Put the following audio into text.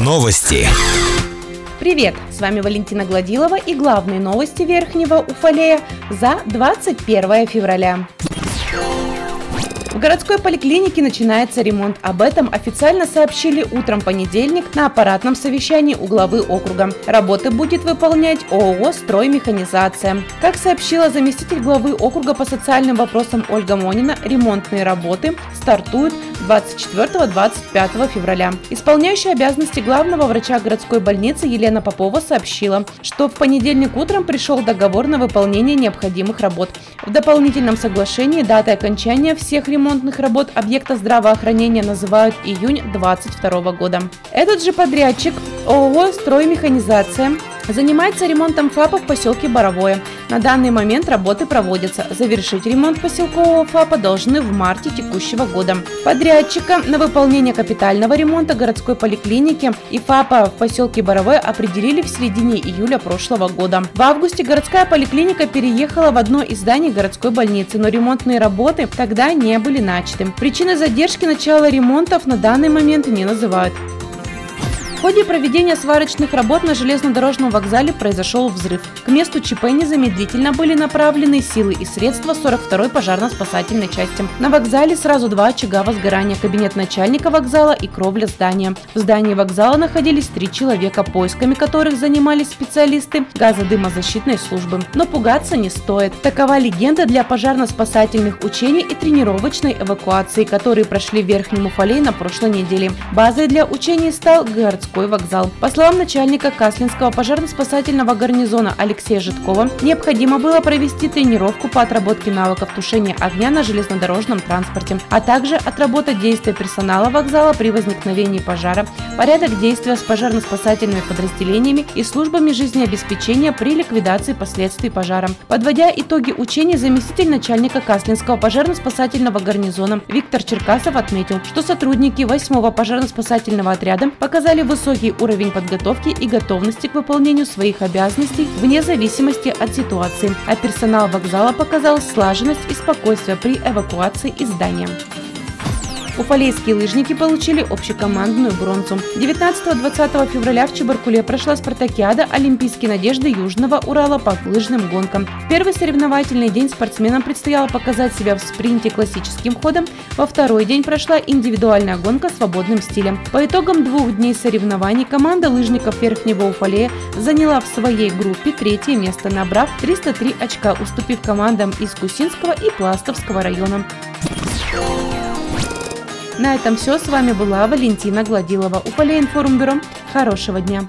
Новости. Привет! С вами Валентина Гладилова и главные новости Верхнего Уфалея за 21 февраля. В городской поликлинике начинается ремонт. Об этом официально сообщили утром понедельник на аппаратном совещании у главы округа. Работы будет выполнять ООО «Строймеханизация». Как сообщила заместитель главы округа по социальным вопросам Ольга Монина, ремонтные работы стартуют 24-25 февраля. Исполняющая обязанности главного врача городской больницы Елена Попова сообщила, что в понедельник утром пришел договор на выполнение необходимых работ. В дополнительном соглашении датой окончания всех ремонтных работ объекта здравоохранения называют июнь 2022 года. Этот же подрядчик ООО «Строймеханизация» Занимается ремонтом ФАПа в поселке Боровое. На данный момент работы проводятся. Завершить ремонт поселкового ФАПа должны в марте текущего года. Подрядчика на выполнение капитального ремонта городской поликлиники и ФАПа в поселке Боровое определили в середине июля прошлого года. В августе городская поликлиника переехала в одно из зданий городской больницы, но ремонтные работы тогда не были начаты. Причины задержки начала ремонтов на данный момент не называют. В ходе проведения сварочных работ на железнодорожном вокзале произошел взрыв. К месту ЧП незамедлительно были направлены силы и средства 42-й пожарно-спасательной части. На вокзале сразу два очага возгорания, кабинет начальника вокзала и кровля здания. В здании вокзала находились три человека, поисками которых занимались специалисты газодымозащитной службы. Но пугаться не стоит. Такова легенда для пожарно-спасательных учений и тренировочной эвакуации, которые прошли в Верхнем Уфале на прошлой неделе. Базой для учений стал городской городской вокзал. По словам начальника Каслинского пожарно-спасательного гарнизона Алексея Житкова, необходимо было провести тренировку по отработке навыков тушения огня на железнодорожном транспорте, а также отработать действия персонала вокзала при возникновении пожара, порядок действия с пожарно-спасательными подразделениями и службами жизнеобеспечения при ликвидации последствий пожара. Подводя итоги учений, заместитель начальника Каслинского пожарно-спасательного гарнизона Виктор Черкасов отметил, что сотрудники 8-го пожарно-спасательного отряда показали высокую высокий уровень подготовки и готовности к выполнению своих обязанностей вне зависимости от ситуации, а персонал вокзала показал слаженность и спокойствие при эвакуации из здания. Уфалейские лыжники получили общекомандную бронзу. 19-20 февраля в Чебаркуле прошла спартакиада «Олимпийские надежды Южного Урала» по лыжным гонкам. В первый соревновательный день спортсменам предстояло показать себя в спринте классическим ходом, во второй день прошла индивидуальная гонка свободным стилем. По итогам двух дней соревнований команда лыжников Верхнего Уфалея заняла в своей группе третье место, набрав 303 очка, уступив командам из Кусинского и Пластовского района. На этом все. С вами была Валентина Гладилова. Уфалей информбюро. Хорошего дня.